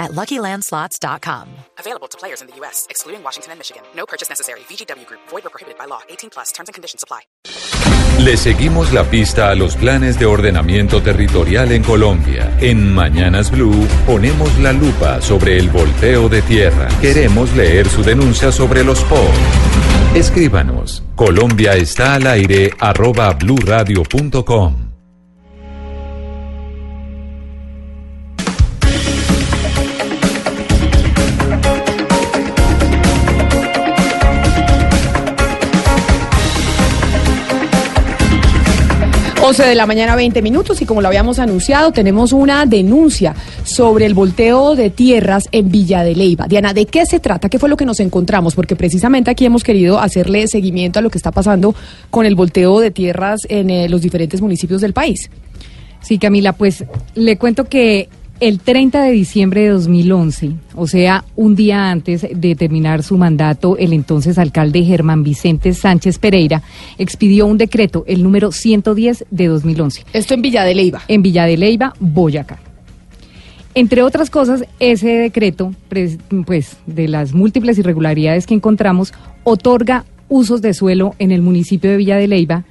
at LuckyLandSlots.com. Available to players in the U.S., excluding Washington and Michigan. No purchase necessary. VGW Group. Void or prohibited by law. 18 plus. Terms and conditions apply. Le seguimos la pista a los planes de ordenamiento territorial en Colombia. En Mañanas Blue ponemos la lupa sobre el volteo de tierra. Queremos leer su denuncia sobre los POR. Escríbanos. Colombia está al aire arroba bluradio.com. de la mañana, 20 minutos, y como lo habíamos anunciado, tenemos una denuncia sobre el volteo de tierras en Villa de Leiva. Diana, ¿de qué se trata? ¿Qué fue lo que nos encontramos? Porque precisamente aquí hemos querido hacerle seguimiento a lo que está pasando con el volteo de tierras en eh, los diferentes municipios del país. Sí, Camila, pues le cuento que el 30 de diciembre de 2011, o sea, un día antes de terminar su mandato, el entonces alcalde Germán Vicente Sánchez Pereira expidió un decreto, el número 110 de 2011. Esto en Villa de Leiva. En Villa de Leiva, Boyacá. Entre otras cosas, ese decreto, pues de las múltiples irregularidades que encontramos, otorga usos de suelo en el municipio de Villa de Leiva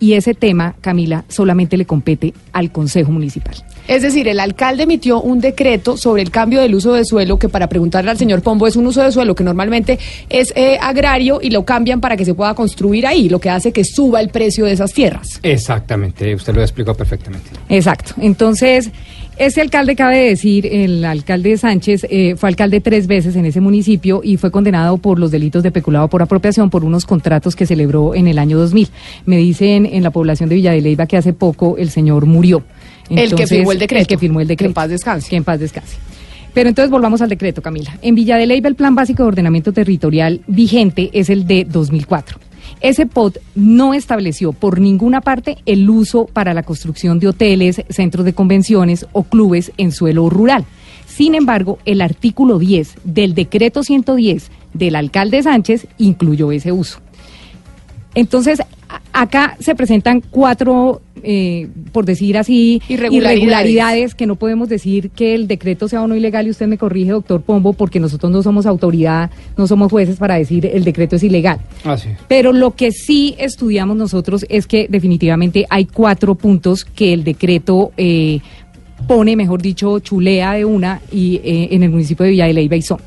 y ese tema, Camila, solamente le compete al Consejo Municipal. Es decir, el alcalde emitió un decreto sobre el cambio del uso de suelo que para preguntarle al señor Pombo es un uso de suelo que normalmente es eh, agrario y lo cambian para que se pueda construir ahí, lo que hace que suba el precio de esas tierras. Exactamente, usted lo ha explicado perfectamente. Exacto. Entonces, ese alcalde, cabe decir, el alcalde Sánchez eh, fue alcalde tres veces en ese municipio y fue condenado por los delitos de peculado por apropiación por unos contratos que celebró en el año 2000. Me dicen en la población de Villa de Leyva que hace poco el señor murió el que firmó el decreto. El que firmó el decreto. Que en paz descanse. Que en paz descanse. Pero entonces volvamos al decreto, Camila. En Villa de Leyva el Plan Básico de Ordenamiento Territorial vigente es el de 2004. Ese POT no estableció por ninguna parte el uso para la construcción de hoteles, centros de convenciones o clubes en suelo rural. Sin embargo, el artículo 10 del decreto 110 del alcalde Sánchez incluyó ese uso. Entonces, acá se presentan cuatro, eh, por decir así, irregularidades. que no podemos decir que el decreto sea o no ilegal y usted me corrige, doctor Pombo, porque nosotros no somos autoridad, no somos jueces para decir el decreto es ilegal. Pero lo que sí estudiamos nosotros es que definitivamente hay cuatro puntos que el decreto eh, pone, mejor dicho, chulea de una y eh, en el municipio de Villa de Leyva y son.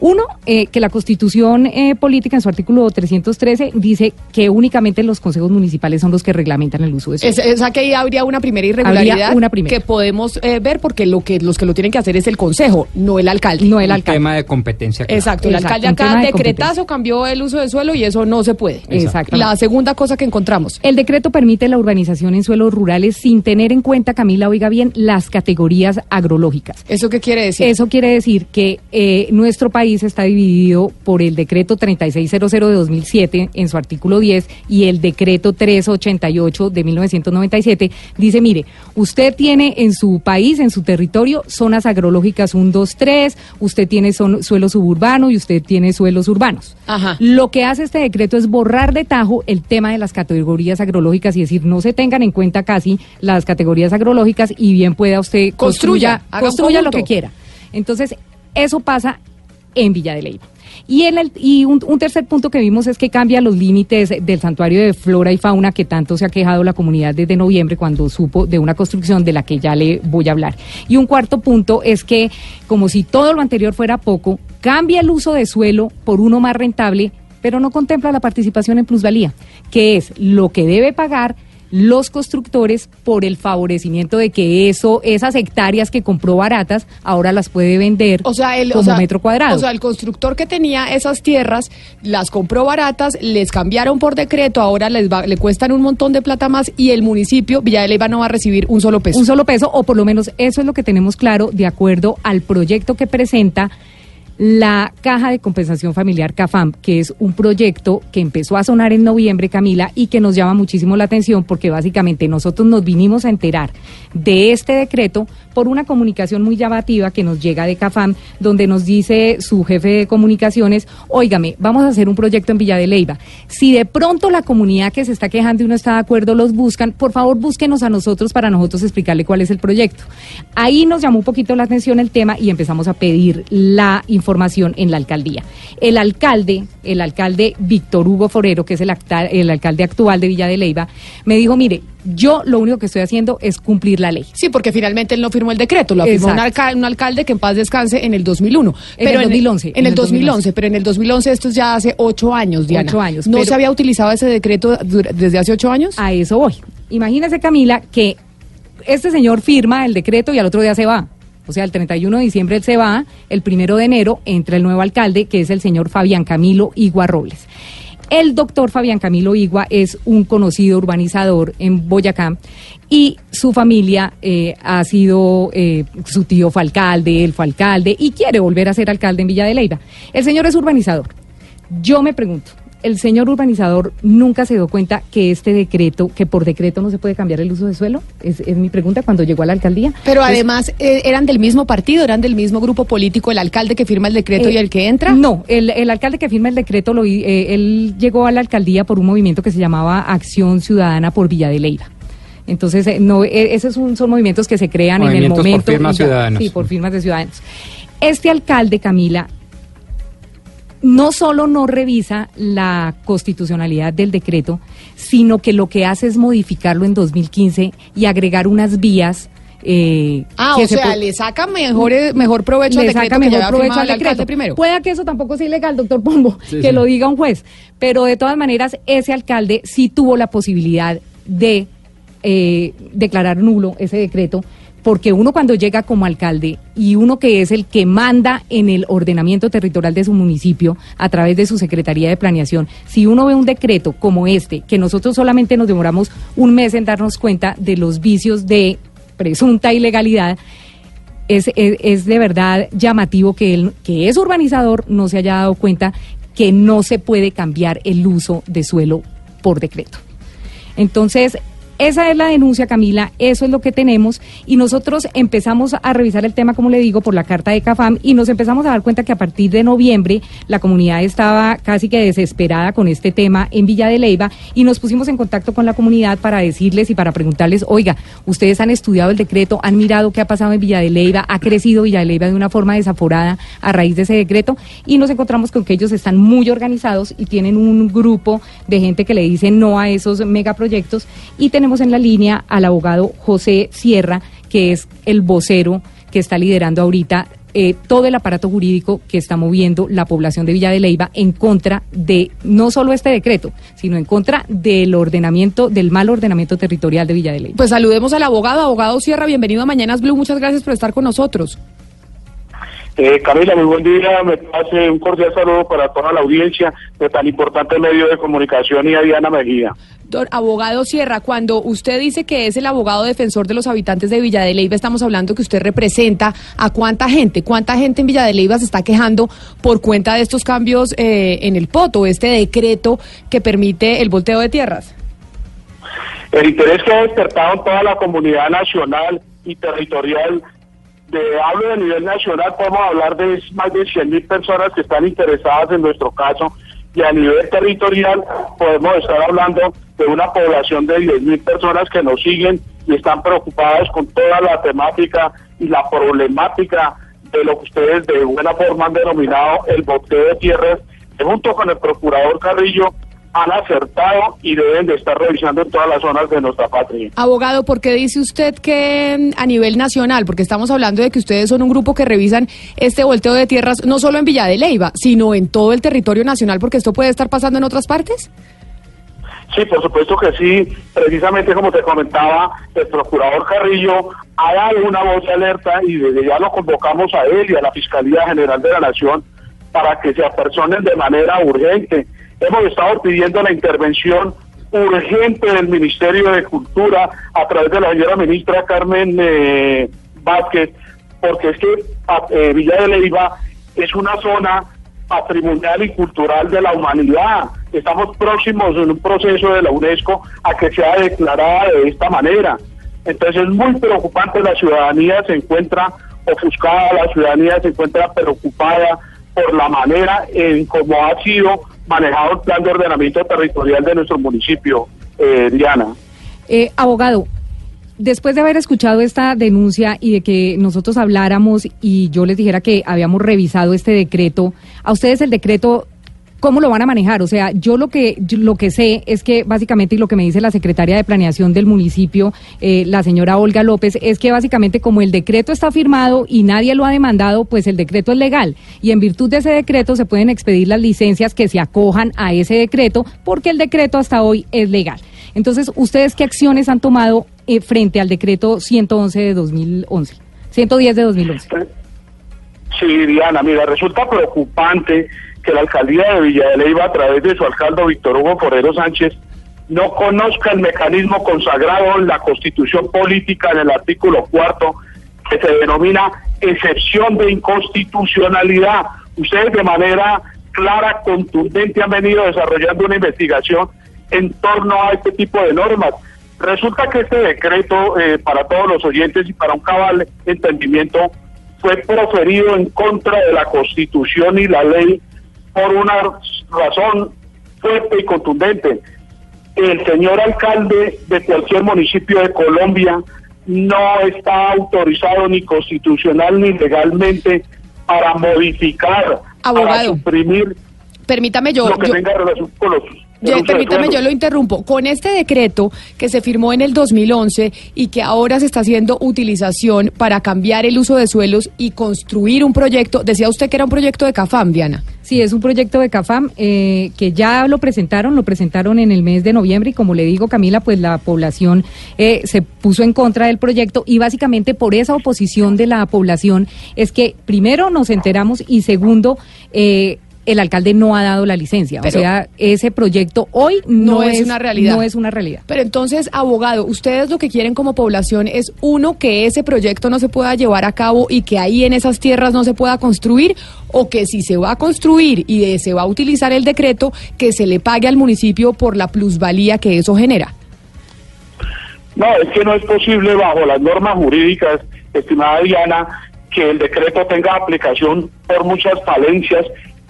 Uno, eh, que la Constitución eh, Política en su artículo 313 dice que únicamente los consejos municipales son los que reglamentan el uso de suelo. Es, que ahí habría una primera irregularidad que podemos eh, ver porque lo que los que lo tienen que hacer es el consejo, no el alcalde. No el alcalde. tema de competencia. Exacto, el alcalde acá decretazo cambió el uso de suelo y eso no se puede. Exacto. La segunda cosa que encontramos. El decreto permite la urbanización en suelos rurales sin tener en cuenta, Camila, oiga bien, las categorías agrológicas. ¿Eso qué quiere decir? Eso quiere decir que nuestro país está dividido por el decreto 3600 de 2007 en su artículo 10 y el decreto 388 de 1997 dice, mire, usted tiene en su país, en su territorio, zonas agrológicas 1, 2, 3, usted tiene son, suelo suburbano y usted tiene suelos urbanos. Lo que hace este decreto es borrar de tajo el tema de las categorías agrológicas y decir, no se tengan en cuenta casi las categorías agrológicas y bien pueda usted construya, construya lo que quiera. Entonces, eso pasa en Villa de Leyva. Y, el, y un, tercer punto que vimos es que cambia los límites del santuario de flora y fauna que tanto se ha quejado la comunidad desde noviembre cuando supo de una construcción de la que ya le voy a hablar. Y un cuarto punto es que, como si todo lo anterior fuera poco, cambia el uso de suelo por uno más rentable, pero no contempla la participación en plusvalía, que es lo que debe pagar los constructores por el favorecimiento de que eso, esas hectáreas que compró baratas, ahora las puede vender o sea, el, como metro cuadrado. O sea, el constructor que tenía esas tierras las compró baratas, les cambiaron por decreto, ahora les le cuestan un montón de plata más y el municipio Villa de Leyva no va a recibir un solo peso. Un solo peso, o por lo menos eso es lo que tenemos claro de acuerdo al proyecto que presenta la Caja de Compensación Familiar CAFAM, que es un proyecto que empezó a sonar en noviembre, Camila, y que nos llama muchísimo la atención porque básicamente nosotros nos vinimos a enterar de este decreto por una comunicación muy llamativa que nos llega de CAFAM, donde nos dice su jefe de comunicaciones, óigame, vamos a hacer un proyecto en Villa de Leyva. Si de pronto la comunidad que se está quejando y no está de acuerdo los buscan, por favor búsquenos a nosotros para nosotros explicarle cuál es el proyecto. Ahí nos llamó un poquito la atención el tema y empezamos a pedir la información en la alcaldía. El alcalde, el alcalde Víctor Hugo Forero, que es el, el alcalde actual de Villa de Leyva, me dijo, mire, yo lo único que estoy haciendo es cumplir la ley. Sí, porque finalmente él no firmó el decreto, lo firmó un, alcalde que en paz descanse en el 2001. En el 2011. En, el 2011, pero en el 2011 esto es ya hace ocho años, Diana. Ocho años. ¿No se había utilizado ese decreto desde hace ocho años? A eso voy. Imagínese, Camila, que este señor firma el decreto y al otro día se va. O sea, el 31 de diciembre él se va, el primero de enero entra el nuevo alcalde, que es el señor Fabián Camilo Igua Robles. El doctor Fabián Camilo Igua es un conocido urbanizador en Boyacá y su familia eh, ha sido, eh, su tío fue alcalde, él fue alcalde y quiere volver a ser alcalde en Villa de Leyva. El señor es urbanizador. Yo me pregunto, el señor urbanizador nunca se dio cuenta que este decreto, que por decreto no se puede cambiar el uso de suelo? Es, mi pregunta cuando llegó a la alcaldía. Pero además, eh, ¿eran del mismo partido, eran del mismo grupo político, el alcalde que firma el decreto y eh, el que entra? No, el, el, alcalde que firma el decreto, lo, eh, él llegó a la alcaldía por un movimiento que se llamaba Acción Ciudadana por Villa de Leyva. Entonces, no, esos son, son, movimientos que se crean en el momento. Por firmas ciudadanos. Sí, por firmas de ciudadanos. Este alcalde, Camila, no solo no revisa la constitucionalidad del decreto, sino que lo que hace es modificarlo en 2015 y agregar unas vías. Eh, ah, o sea, le saca mejor, mejor provecho le saca mejor provecho al decreto. primero. Pueda que eso tampoco sea ilegal, doctor Pombo, que lo diga un juez. Pero de todas maneras, ese alcalde sí tuvo la posibilidad de eh, declarar nulo ese decreto porque uno cuando llega como alcalde y uno que es el que manda en el ordenamiento territorial de su municipio a través de su Secretaría de Planeación, si uno ve un decreto como este, que nosotros solamente nos demoramos un mes en darnos cuenta de los vicios de presunta ilegalidad, es, es, de verdad llamativo que él, que es urbanizador, no se haya dado cuenta que no se puede cambiar el uso de suelo por decreto. Entonces, esa es la denuncia, Camila, eso es lo que tenemos. Y nosotros empezamos a revisar el tema, como le digo, por la carta de CAFAM y nos empezamos a dar cuenta que a partir de noviembre la comunidad estaba casi que desesperada con este tema en Villa de Leyva y nos pusimos en contacto con la comunidad para decirles y para preguntarles, oiga, ustedes han estudiado el decreto, han mirado qué ha pasado en Villa de Leyva, ha crecido Villa de Leyva de una forma desaforada a raíz de ese decreto y nos encontramos con que ellos están muy organizados y tienen un grupo de gente que le dice no a esos megaproyectos y tenemos en la línea al abogado José Sierra, que es el vocero que está liderando ahorita eh, todo el aparato jurídico que está moviendo la población de Villa de Leyva en contra de no solo este decreto, sino en contra del ordenamiento, del mal ordenamiento territorial de Villa de Leyva. Pues saludemos al abogado, abogado Sierra, bienvenido a Mañanas Blue, muchas gracias por estar con nosotros. Eh, Camila, muy buen día. Me hace un cordial saludo para toda la audiencia de tan importante medio de comunicación y a Diana Mejía. Don abogado Sierra, cuando usted dice que es el abogado defensor de los habitantes de Villa de Leyva, estamos hablando que usted representa a cuánta gente, cuánta gente en Villa de Leyva se está quejando por cuenta de estos cambios eh, en el POTO, este decreto que permite el volteo de tierras. El interés que ha despertado en toda la comunidad nacional y territorial de hablo de nivel nacional, podemos hablar de más de 100 mil personas que están interesadas en nuestro caso y a nivel territorial podemos estar hablando de una población de 10 mil personas que nos siguen y están preocupadas con toda la temática y la problemática de lo que ustedes de buena forma han denominado el boteo de tierras, junto con el procurador Carrillo han acertado y deben de estar revisando en todas las zonas de nuestra patria. Abogado, ¿por qué dice usted que mm, a nivel nacional? Porque estamos hablando de que ustedes son un grupo que revisan este volteo de tierras no solo en Villa de Leyva, sino en todo el territorio nacional, porque esto puede estar pasando en otras partes. Sí, por supuesto que sí. Precisamente como te comentaba, el procurador Carrillo ha dado una voz de alerta y desde ya lo convocamos a él y a la Fiscalía General de la Nación para que se apersonen de manera urgente Hemos estado pidiendo la intervención urgente del Ministerio de Cultura a través de la señora ministra Carmen eh, Vázquez, porque es que eh, Villa de Leyva es una zona patrimonial y cultural de la humanidad. Estamos próximos en un proceso de la UNESCO a que sea declarada de esta manera. Entonces es muy preocupante, la ciudadanía se encuentra ofuscada, la ciudadanía se encuentra preocupada por la manera en cómo ha sido manejado el plan de ordenamiento territorial de nuestro municipio, eh, Diana. Eh, abogado, después de haber escuchado esta denuncia y de que nosotros habláramos y yo les dijera que habíamos revisado este decreto, a ustedes el decreto ¿Cómo lo van a manejar? O sea, yo lo que yo lo que sé es que básicamente y lo que me dice la secretaria de planeación del municipio, eh, la señora Olga López, es que básicamente como el decreto está firmado y nadie lo ha demandado, pues el decreto es legal y en virtud de ese decreto se pueden expedir las licencias que se acojan a ese decreto porque el decreto hasta hoy es legal. Entonces, ¿ustedes qué acciones han tomado eh, frente al decreto 111 de 2011? 110 de 2011. Sí, Diana, mira, resulta preocupante que la alcaldía de Villa de Leyva, a través de su alcalde Víctor Hugo Forero Sánchez, no conozca el mecanismo consagrado en la constitución política en el artículo cuarto, que se denomina excepción de inconstitucionalidad. Ustedes de manera clara, contundente, han venido desarrollando una investigación en torno a este tipo de normas. Resulta que este decreto, eh, para todos los oyentes y para un cabal entendimiento, fue proferido en contra de la Constitución y la ley por una razón fuerte y contundente. El señor alcalde de cualquier municipio de Colombia no está autorizado ni constitucional ni legalmente para modificar, para suprimir permítame yo, lo que yo- tenga relación con los Yo- permítame, yo lo interrumpo. Con este decreto que se firmó en el 2011 y que ahora se está haciendo utilización para cambiar el uso de suelos y construir un proyecto, decía usted que era un proyecto de CAFAM, Diana. Sí, es un proyecto de CAFAM eh, que ya lo presentaron, lo presentaron en el mes de noviembre y como le digo Camila, pues la población eh, se puso en contra del proyecto y básicamente por esa oposición de la población es que primero nos enteramos y segundo eh, el alcalde no ha dado la licencia. Pero- o sea, ese proyecto hoy no, No es una realidad. No es una realidad. Pero entonces, abogado, ustedes lo que quieren como población es, uno, que ese proyecto no se pueda llevar a cabo y que ahí en esas tierras no se pueda construir, o que si se va a construir y se va a utilizar el decreto, que se le pague al municipio por la plusvalía que eso genera. No, es que no es posible bajo las normas jurídicas, estimada Diana, que el decreto tenga aplicación por muchas falencias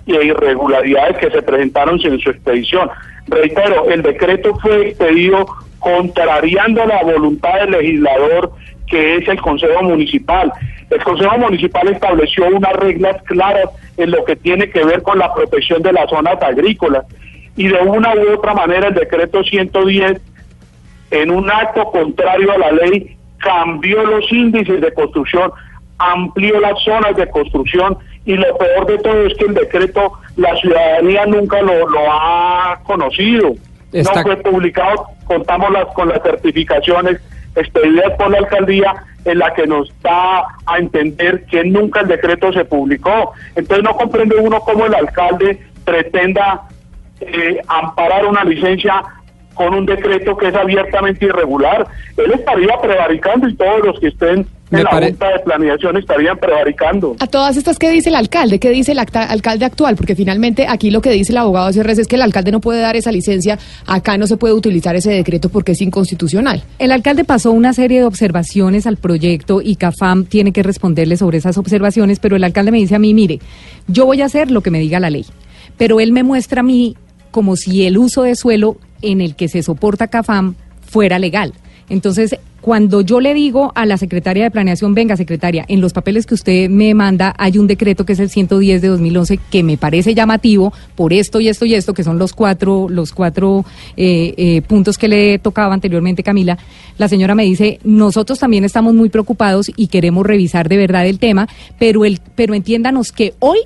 e irregularidades que se presentaron en su expedición. Reitero, el decreto fue expedido contrariando la voluntad del legislador que es el Consejo Municipal. El Consejo Municipal estableció unas reglas claras en lo que tiene que ver con la protección de las zonas agrícolas y de una u otra manera el decreto 110 en un acto contrario a la ley, cambió los índices de construcción, amplió las zonas de construcción y lo peor de todo es que el decreto la ciudadanía nunca lo, lo ha conocido. Está- No fue publicado, contamos las, con las certificaciones expedidas por la alcaldía en la que nos da a entender que nunca el decreto se publicó. Entonces no comprende uno cómo el alcalde pretenda eh, amparar una licencia con un decreto que es abiertamente irregular. Él estaría prevaricando y todos los que estén Me en la Junta de Planeación estarían prevaricando. A todas estas, ¿qué dice el alcalde? ¿Qué dice el acta- alcalde actual? Porque finalmente aquí lo que dice el abogado CRS es que el alcalde no puede dar esa licencia, acá no se puede utilizar ese decreto porque es inconstitucional. El alcalde pasó una serie de observaciones al proyecto y CAFAM tiene que responderle sobre esas observaciones, pero el alcalde me dice a mí, mire, yo voy a hacer lo que me diga la ley, pero él me muestra a mí como si el uso de suelo en el que se soporta CAFAM fuera legal. Entonces, cuando yo le digo a la secretaria de Planeación, venga, secretaria, en los papeles que usted me manda hay un decreto que es el 110 de 2011 que me parece llamativo por esto y esto y esto, que son los cuatro, los cuatro eh, eh, puntos que le tocaba anteriormente, Camila. La señora me dice, nosotros también estamos muy preocupados y queremos revisar de verdad el tema, pero, el, pero entiéndanos que hoy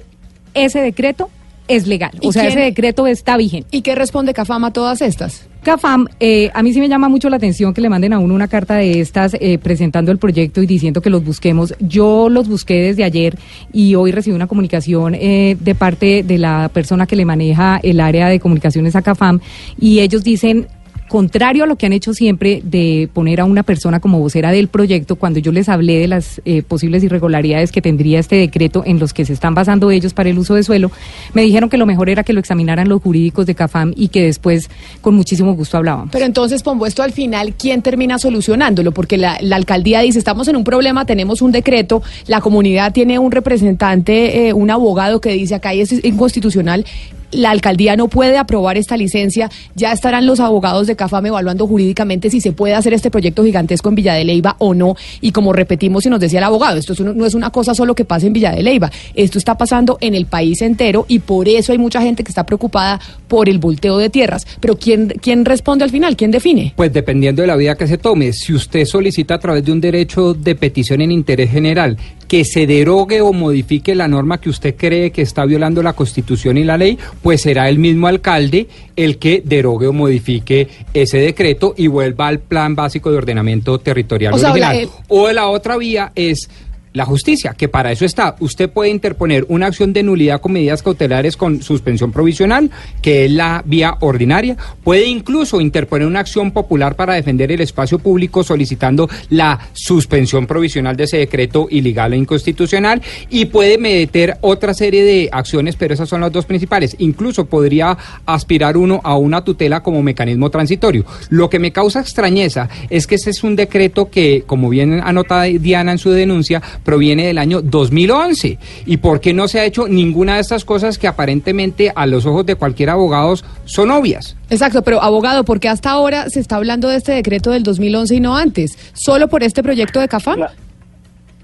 ese decreto es legal. ¿Y O sea, quién- ese decreto está vigente. ¿Y qué responde Cafam a todas estas? CAFAM, eh, a mí sí me llama mucho la atención que le manden a uno una carta de estas eh, presentando el proyecto y diciendo que los busquemos. Yo los busqué desde ayer y hoy recibí una comunicación eh, de parte de la persona que le maneja el área de comunicaciones a CAFAM y ellos dicen contrario a lo que han hecho siempre de poner a una persona como vocera del proyecto, cuando yo les hablé de las eh, posibles irregularidades que tendría este decreto en los que se están basando ellos para el uso de suelo, me dijeron que lo mejor era que lo examinaran los jurídicos de CAFAM y que después con muchísimo gusto hablábamos. Pero entonces, pongo esto al final, ¿quién termina solucionándolo? Porque la, alcaldía dice, estamos en un problema, tenemos un decreto, la comunidad tiene un representante, eh, un abogado que dice acá es inconstitucional la alcaldía no puede aprobar esta licencia, ya estarán los abogados de CAFAM evaluando jurídicamente si se puede hacer este proyecto gigantesco en Villa de Leyva o no. Y como repetimos y nos decía el abogado, esto no es una cosa solo que pasa en Villa de Leyva, esto está pasando en el país entero y por eso hay mucha gente que está preocupada por el volteo de tierras. Pero ¿quién, quién responde al final? ¿Quién define? Pues dependiendo de la vida que se tome, si usted solicita a través de un derecho de petición en interés general que se derogue o modifique la norma que usted cree que está violando la Constitución y la ley, pues será el mismo alcalde el que derogue o modifique ese decreto y vuelva al plan básico de ordenamiento territorial O sea, original. la- eh, O la otra vía es la justicia, que para eso está. Usted puede interponer una acción de nulidad con medidas cautelares con suspensión provisional, que es la vía ordinaria. Puede incluso interponer una acción popular para defender el espacio público solicitando la suspensión provisional de ese decreto ilegal e inconstitucional. Y puede meter otra serie de acciones, pero esas son las dos principales. Incluso podría aspirar uno a una tutela como mecanismo transitorio. Lo que me causa extrañeza es que ese es un decreto que, como bien anota Diana en su denuncia, proviene del año 2011. ¿Y por qué no se ha hecho ninguna de estas cosas que aparentemente a los ojos de cualquier abogado son obvias? Exacto, pero abogado, ¿por qué hasta ahora se está hablando de este decreto del 2011 y no antes? ¿Solo por este proyecto de CAFAM? Cla-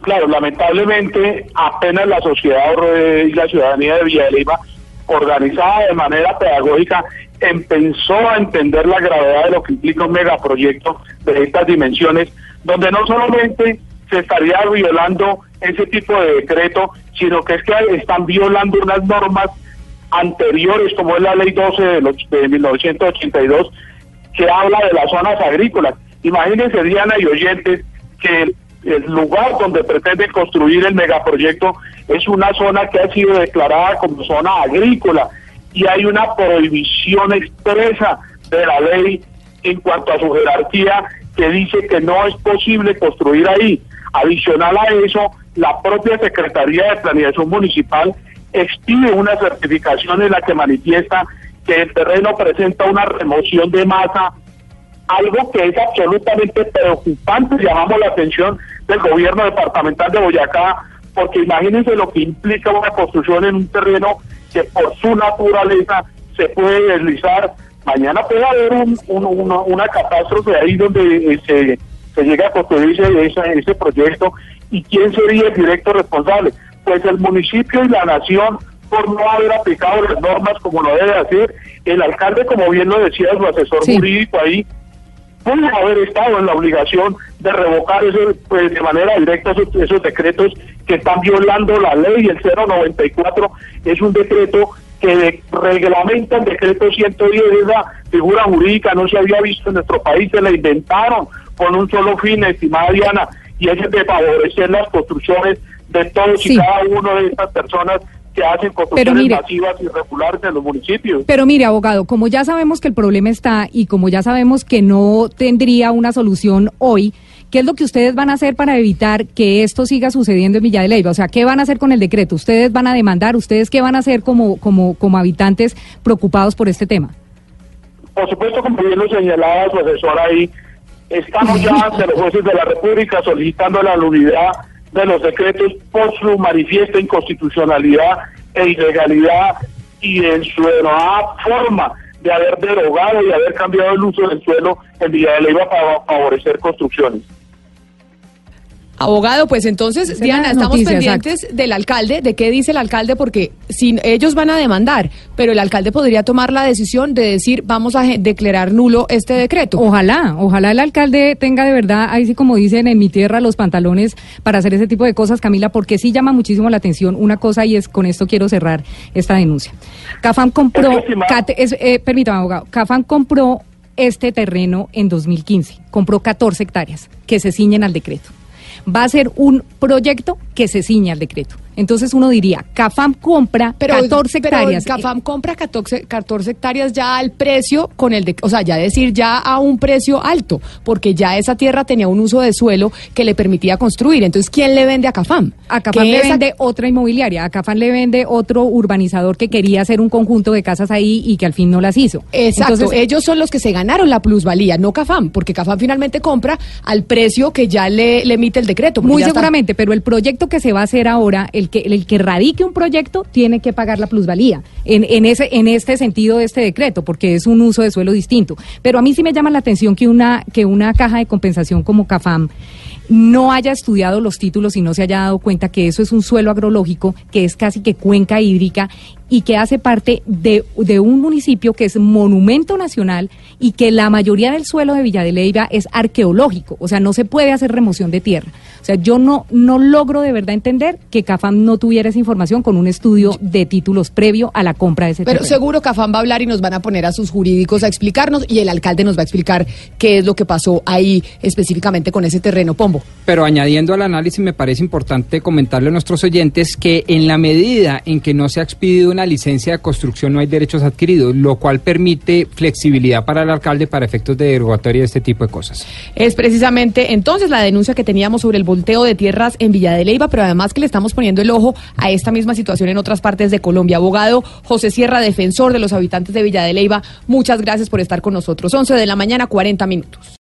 Claro, lamentablemente apenas la sociedad y la ciudadanía de Villa de Leyva, organizada de manera pedagógica, empezó a entender la gravedad de lo que implica un megaproyecto de estas dimensiones, donde no solamente se estaría violando ese tipo de decreto, sino que es que están violando unas normas anteriores, como es la ley 12 de, los, de 1982, que habla de las zonas agrícolas. Imagínense, Diana y oyentes, que el lugar donde pretenden construir el megaproyecto es una zona que ha sido declarada como zona agrícola y hay una prohibición expresa de la ley en cuanto a su jerarquía que dice que no es posible construir ahí. Adicional a eso, la propia Secretaría de Planeación Municipal expide una certificación en la que manifiesta que el terreno presenta una remoción de masa, algo que es absolutamente preocupante, llamamos la atención del gobierno departamental de Boyacá, porque imagínense lo que implica una construcción en un terreno que por su naturaleza se puede deslizar. Mañana puede haber un, un- una, una catástrofe ahí donde eh, se, se llega a construir ese, proyecto. ¿Y quién sería el directo responsable? Pues el municipio y la nación por no haber aplicado las normas como lo debe hacer. El alcalde, como bien lo decía su asesor Sí. jurídico ahí, pudo haber estado en la obligación de revocar ese, pues, de manera directa esos, esos decretos que están violando la ley. El 094 es un decreto que reglamenta el decreto 110, esa figura jurídica no se había visto en nuestro país, se la inventaron con un solo fin, estimada Diana, y es el de favorecer las construcciones de todos y cada uno de estas personas que hacen construcciones mire- masivas y irregulares en los municipios. Pero mire, abogado, como ya sabemos que el problema está y como ya sabemos que no tendría una solución hoy, ¿qué es lo que ustedes van a hacer para evitar que esto siga sucediendo en Villa de Leyva? O sea, ¿qué van a hacer con el decreto? ¿Ustedes van a demandar? ¿Ustedes qué van a hacer como, como, como habitantes preocupados por este tema? Por supuesto, como bien lo señalaba su asesor ahí, estamos ya ante los jueces de la República solicitando la nulidad de los decretos por su manifiesta inconstitucionalidad e ilegalidad y en su denodada forma de haber derogado y haber cambiado el uso del suelo en Villa de Leyva para favorecer construcciones. Abogado, pues entonces, es Diana, estamos noticia, pendientes del alcalde, de qué dice el alcalde, porque si ellos van a demandar, pero el alcalde podría tomar la decisión de decir, vamos a declarar nulo este decreto. Ojalá, ojalá el alcalde tenga de verdad, ahí sí como dicen en mi tierra, los pantalones para hacer ese tipo de cosas, Camila, porque sí llama muchísimo la atención una cosa y es con esto quiero cerrar esta denuncia. Cafam compró, Es que, estimado- Cate- es, eh, permítame, abogado, Cafam compró este terreno en 2015, compró 14 hectáreas que se ciñen al decreto. Va a ser un proyecto que se ciña al decreto. Entonces uno diría, CAFAM compra 14 pero hectáreas. Cafam compra 14, 14 hectáreas ya al precio con el de, o sea, ya decir ya a un precio alto, porque ya esa tierra tenía un uso de suelo que le permitía construir. Entonces, ¿quién le vende a Cafam? A Cafam le vende otra inmobiliaria, a Cafam le vende otro urbanizador que quería hacer un conjunto de casas ahí y que al fin no las hizo. Exacto, Entonces, ellos son los que se ganaron la plusvalía, no Cafam, porque Cafam finalmente compra al precio que ya le, le emite el decreto. Muy está- seguramente, pero el proyecto que se va a hacer ahora, el que, el que radique un proyecto, tiene que pagar la plusvalía en, en, ese, en este sentido de este decreto, porque es un uso de suelo distinto. Pero a mí sí me llama la atención que una, que una caja de compensación como CAFAM no haya estudiado los títulos y no se haya dado cuenta que eso es un suelo agrológico, que es casi que cuenca hídrica y que hace parte de, de un municipio que es monumento nacional y que la mayoría del suelo de Villa de Leyva es arqueológico, o sea, no se puede hacer remoción de tierra. O sea, yo no, no logro de verdad entender que CAFAM no tuviera esa información con un estudio de títulos previo a la compra de ese Pero terreno. seguro Cafam va a hablar y nos van a poner a sus jurídicos a explicarnos y el alcalde nos va a explicar qué es lo que pasó ahí específicamente con ese terreno, Pombo. Pero añadiendo al análisis, me parece importante comentarle a nuestros oyentes que en la medida en que no se ha expedido una licencia de construcción no hay derechos adquiridos, lo cual permite flexibilidad para el alcalde para efectos de derogatoria de este tipo de cosas. Es precisamente entonces la denuncia que teníamos sobre el volteo de tierras en Villa de Leyva, pero además que le estamos poniendo el ojo a esta misma situación en otras partes de Colombia. Abogado José Sierra, defensor de los habitantes de Villa de Leyva, muchas gracias por estar con nosotros. 11 de la mañana, 40 minutos.